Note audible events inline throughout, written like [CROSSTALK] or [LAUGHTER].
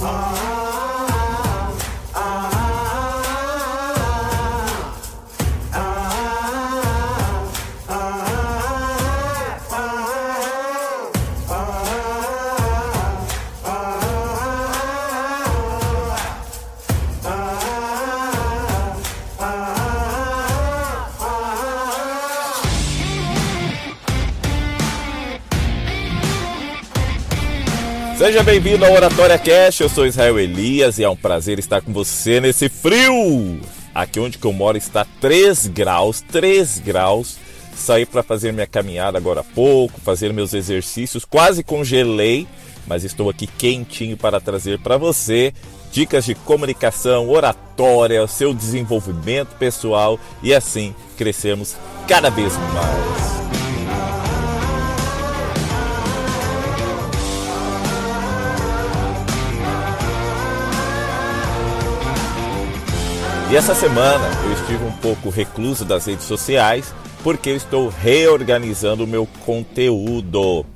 Oh. Seja bem-vindo ao Oratória Cash, eu sou Israel Elias e é um prazer estar com você nesse frio. Aqui onde eu moro está 3 graus, 3 graus. Saí para fazer minha caminhada agora há pouco, fazer meus exercícios, quase congelei, mas estou aqui quentinho para trazer para você dicas de comunicação, oratória, seu desenvolvimento pessoal e assim crescermos cada vez mais. E essa semana eu estive um pouco recluso das redes sociais porque eu estou reorganizando o meu conteúdo.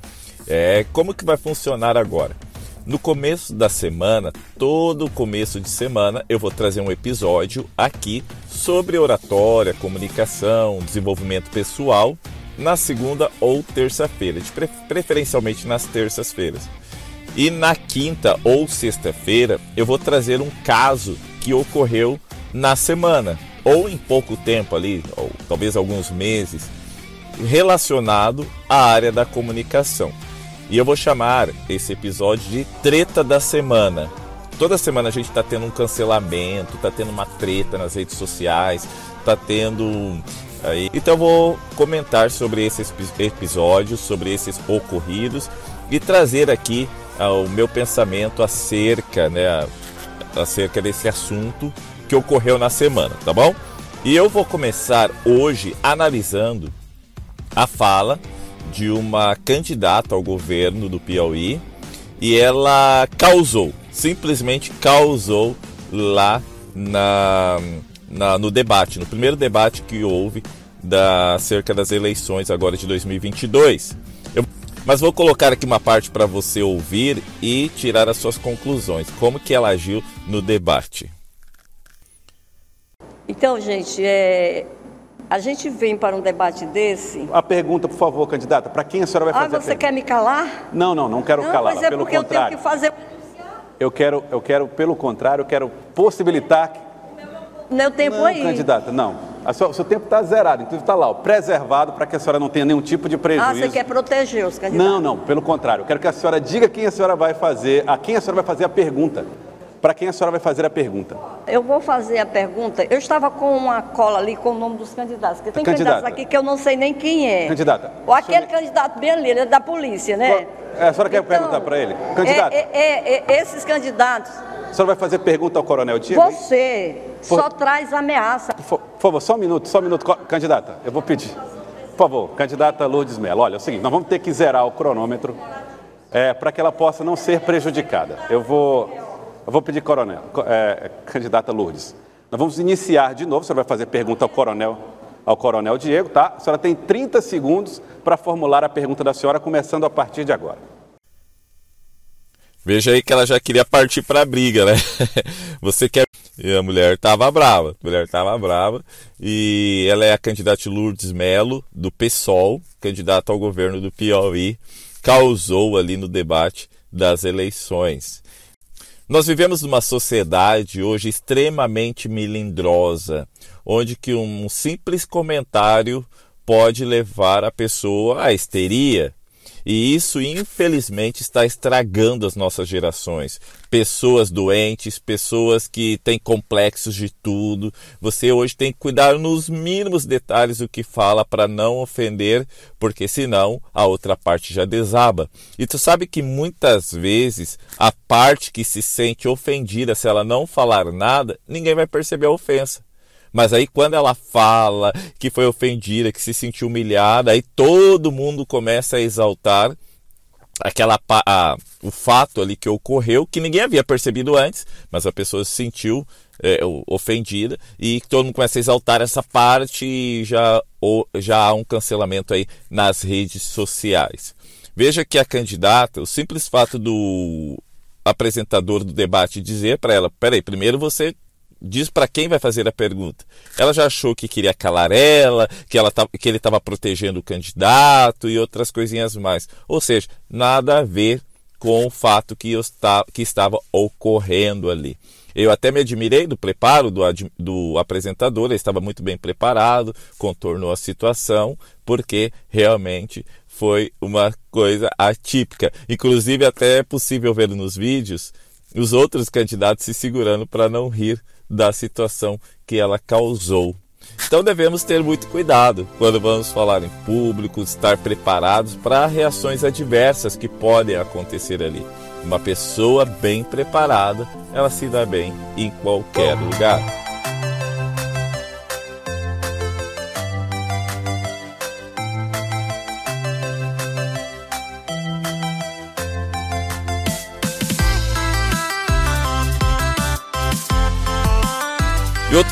É, como que vai funcionar agora? No começo da semana, todo começo de semana, eu vou trazer um episódio aqui sobre oratória, comunicação, desenvolvimento pessoal, na segunda ou terça-feira, preferencialmente nas terças-feiras. E na quinta ou sexta-feira, eu vou trazer um caso que ocorreu na semana, ou em pouco tempo ali, ou talvez alguns meses, relacionado à área da comunicação. E eu vou chamar esse episódio de Treta da Semana. Toda semana a gente está tendo um cancelamento, está tendo uma treta nas redes sociais, está tendo aí. Então eu vou comentar sobre esses episódios, sobre esses ocorridos e trazer aqui uh, o meu pensamento acerca, né, acerca desse assunto que ocorreu na semana, tá bom? E eu vou começar hoje analisando a fala de uma candidata ao governo do Piauí e ela causou, simplesmente causou lá na, na, no debate, no primeiro debate que houve da, acerca das eleições agora de 2022. Eu, mas vou colocar aqui uma parte para você ouvir e tirar as suas conclusões, como que ela agiu no debate. Então, gente, é, a gente vem para um debate desse. A pergunta, por favor, candidata, para quem a senhora vai fazer? Ah, você quer me calar? Não, não, não quero não, calar. Mas é pelo porque contrário. eu tenho que fazer. Eu quero, eu quero, pelo contrário, eu quero possibilitar. Meu tempo não, aí. Candidata, não. Sua, o seu tempo está zerado, inclusive está lá, ó, preservado para que a senhora não tenha nenhum tipo de prejuízo. Ah, você quer proteger os candidatos? Não, não, pelo contrário. Eu quero que a senhora diga quem a senhora vai fazer, a quem a senhora vai fazer a pergunta para quem a senhora vai fazer a pergunta? Eu vou fazer a pergunta. Eu estava com uma cola ali com o nome dos candidatos. Porque tem Candidata. candidatos aqui que eu não sei nem quem é. Candidata. Ou aquele candidato bem ali, ele é da polícia, né? É, a senhora quer perguntar para ele? Candidata. É, é, é, esses candidatos. A senhora vai fazer pergunta ao Coronel Diego? Você por... só traz ameaça. Por, por favor, só um minuto, só um minuto. Candidata, eu vou pedir. Por favor, candidata Lourdes Mello. Olha, é o seguinte, nós vamos ter que zerar o cronômetro é, para que ela possa não ser prejudicada. Eu vou eu vou pedir, coronel, é, candidata Lourdes. Nós vamos iniciar de novo. A senhora vai fazer pergunta ao coronel, ao coronel Diego, tá? A senhora tem 30 segundos para formular a pergunta da senhora, começando a partir de agora. Veja aí que ela já queria partir para a briga, né? [LAUGHS] Você quer. E a mulher estava brava. A mulher estava brava. E ela é a candidata Lourdes Melo, do PSOL, candidata ao governo do Piauí. Causou ali no debate das eleições. Nós vivemos numa sociedade hoje extremamente melindrosa, onde que um simples comentário pode levar a pessoa à histeria, e isso, infelizmente, está estragando as nossas gerações. Pessoas doentes, pessoas que têm complexos de tudo. Você hoje tem que cuidar nos mínimos detalhes do que fala para não ofender, porque senão a outra parte já desaba. E tu sabe que muitas vezes a parte que se sente ofendida, se ela não falar nada, ninguém vai perceber a ofensa. Mas aí quando ela fala que foi ofendida, que se sentiu humilhada, aí todo mundo começa a exaltar aquela a, o fato ali que ocorreu que ninguém havia percebido antes, mas a pessoa se sentiu é, ofendida e todo mundo começa a exaltar essa parte e já, ou, já há um cancelamento aí nas redes sociais. Veja que a candidata, o simples fato do apresentador do debate dizer para ela: peraí, primeiro você diz para quem vai fazer a pergunta. Ela já achou que queria calar ela, que, ela tá, que ele estava protegendo o candidato e outras coisinhas mais. Ou seja, nada a ver com o fato que, está, que estava ocorrendo ali. Eu até me admirei do preparo do, do apresentador, ele estava muito bem preparado, contornou a situação, porque realmente foi uma coisa atípica. Inclusive, até é possível ver nos vídeos os outros candidatos se segurando para não rir da situação que ela causou. Então devemos ter muito cuidado quando vamos falar em público, estar preparados para reações adversas que podem acontecer ali. Uma pessoa bem preparada, ela se dá bem em qualquer lugar.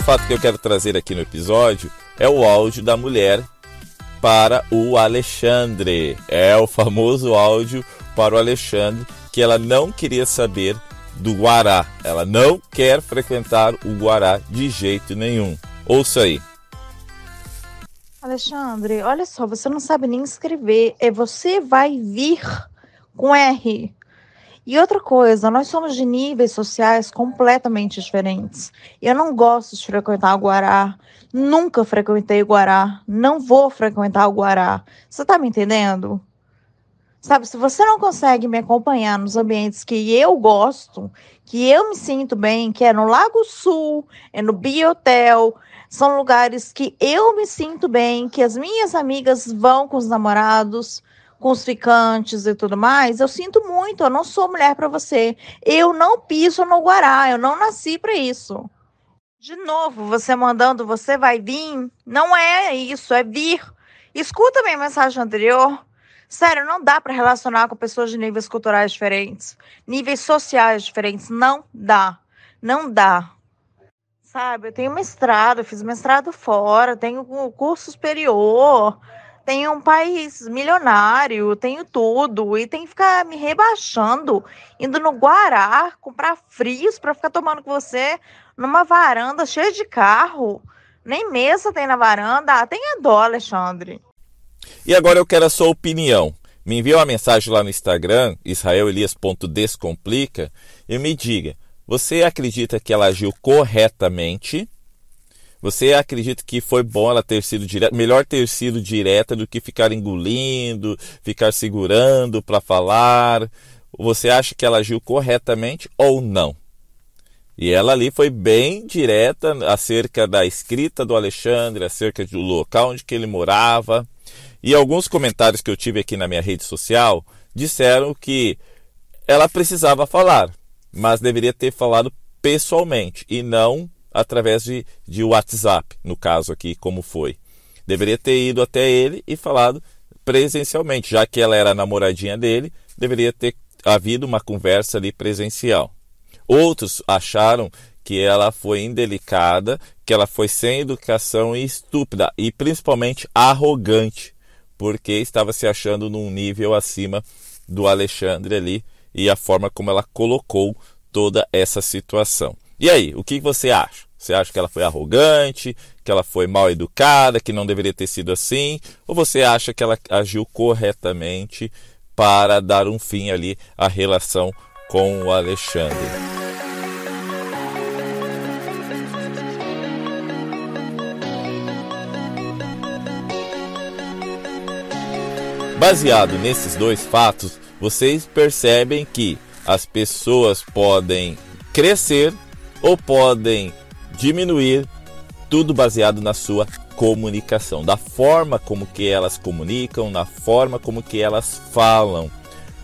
Fato que eu quero trazer aqui no episódio é o áudio da mulher para o Alexandre. É o famoso áudio para o Alexandre que ela não queria saber do Guará. Ela não quer frequentar o Guará de jeito nenhum. Ouça aí. Alexandre, olha só, você não sabe nem escrever. É você vai vir com R. E outra coisa, nós somos de níveis sociais completamente diferentes. Eu não gosto de frequentar o Guará, nunca frequentei o Guará, não vou frequentar o Guará. Você tá me entendendo? Sabe, se você não consegue me acompanhar nos ambientes que eu gosto, que eu me sinto bem, que é no Lago Sul, é no Biotel, são lugares que eu me sinto bem, que as minhas amigas vão com os namorados, com os ficantes e tudo mais, eu sinto muito, eu não sou mulher para você. Eu não piso no Guará, eu não nasci para isso. De novo, você mandando, você vai vir, não é isso, é vir. Escuta minha mensagem anterior. Sério, não dá para relacionar com pessoas de níveis culturais diferentes, níveis sociais diferentes. Não dá. Não dá. Sabe, eu tenho mestrado, eu fiz mestrado fora, tenho curso superior, tenho um país milionário, tenho tudo, e tem que ficar me rebaixando, indo no Guará, comprar frios para ficar tomando com você numa varanda cheia de carro. Nem mesa tem na varanda. Ah, tenha dó, Alexandre. E agora eu quero a sua opinião. Me envie uma mensagem lá no Instagram, israelelias.descomplica, e me diga: você acredita que ela agiu corretamente? Você acredita que foi bom ela ter sido direta, melhor ter sido direta do que ficar engolindo, ficar segurando para falar? Você acha que ela agiu corretamente ou não? E ela ali foi bem direta acerca da escrita do Alexandre, acerca do local onde que ele morava. E alguns comentários que eu tive aqui na minha rede social disseram que ela precisava falar, mas deveria ter falado pessoalmente e não através de, de WhatsApp, no caso aqui, como foi. Deveria ter ido até ele e falado presencialmente, já que ela era namoradinha dele, deveria ter havido uma conversa ali presencial. Outros acharam que ela foi indelicada, que ela foi sem educação e estúpida e principalmente arrogante porque estava se achando num nível acima do Alexandre ali e a forma como ela colocou toda essa situação. E aí, o que você acha? Você acha que ela foi arrogante, que ela foi mal educada, que não deveria ter sido assim? Ou você acha que ela agiu corretamente para dar um fim ali à relação com o Alexandre? Baseado nesses dois fatos, vocês percebem que as pessoas podem crescer ou podem diminuir, tudo baseado na sua comunicação, da forma como que elas comunicam, na forma como que elas falam.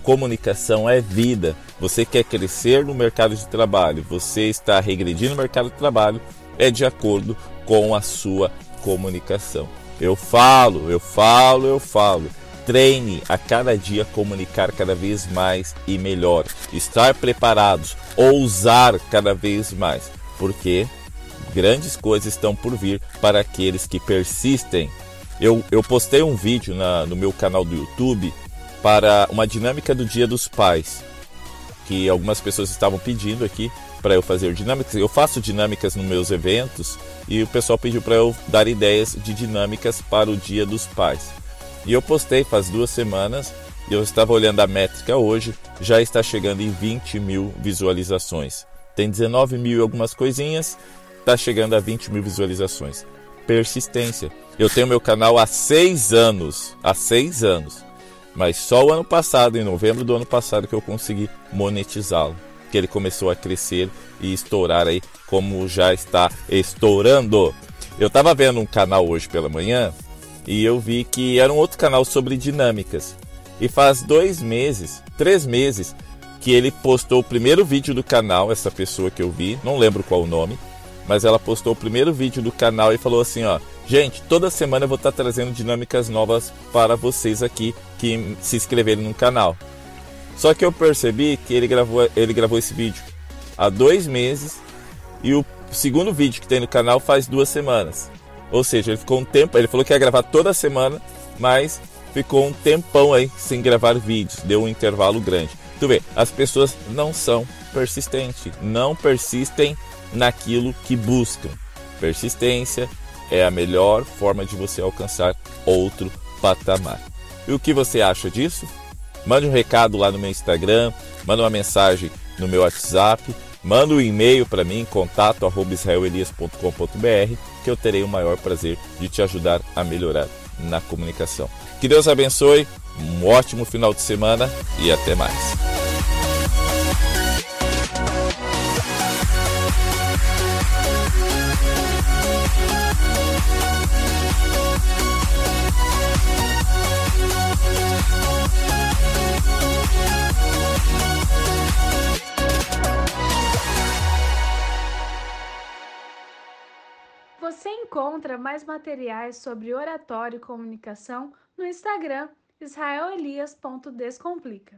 Comunicação é vida. Você quer crescer no mercado de trabalho, você está regredindo no mercado de trabalho, é de acordo com a sua comunicação. Eu falo, eu falo, eu falo. Treine a cada dia comunicar cada vez mais e melhor, estar preparados, ousar cada vez mais, porque grandes coisas estão por vir para aqueles que persistem. Eu, eu postei um vídeo na, no meu canal do YouTube para uma dinâmica do Dia dos Pais. que algumas pessoas estavam pedindo aqui para eu fazer dinâmicas. Eu faço dinâmicas nos meus eventos e o pessoal pediu para eu dar ideias de dinâmicas para o Dia dos Pais. E eu postei faz duas semanas e eu estava olhando a métrica hoje, já está chegando em 20 mil visualizações. Tem 19 mil e algumas coisinhas, está chegando a 20 mil visualizações. Persistência. Eu tenho meu canal há seis anos. Há seis anos. Mas só o ano passado, em novembro do ano passado, que eu consegui monetizá-lo. Que ele começou a crescer e estourar aí, como já está estourando. Eu estava vendo um canal hoje pela manhã e eu vi que era um outro canal sobre dinâmicas. E faz dois meses, três meses, que ele postou o primeiro vídeo do canal, essa pessoa que eu vi, não lembro qual o nome, mas ela postou o primeiro vídeo do canal e falou assim, ó, gente, toda semana eu vou estar trazendo dinâmicas novas para vocês aqui que se inscreverem no canal. Só que eu percebi que ele gravou, ele gravou esse vídeo há dois meses e o segundo vídeo que tem no canal faz duas semanas. Ou seja, ele ficou um tempo, ele falou que ia gravar toda semana, mas ficou um tempão aí sem gravar vídeos, deu um intervalo grande. Tu vê, as pessoas não são persistentes, não persistem naquilo que buscam. Persistência é a melhor forma de você alcançar outro patamar. E o que você acha disso? Mande um recado lá no meu Instagram, manda uma mensagem no meu WhatsApp, manda um e-mail para mim, contato@israelelias.com.br, que eu terei o maior prazer de te ajudar a melhorar na comunicação. Que Deus abençoe, um ótimo final de semana e até mais. Encontra mais materiais sobre oratório e comunicação no Instagram israelelias.descomplica.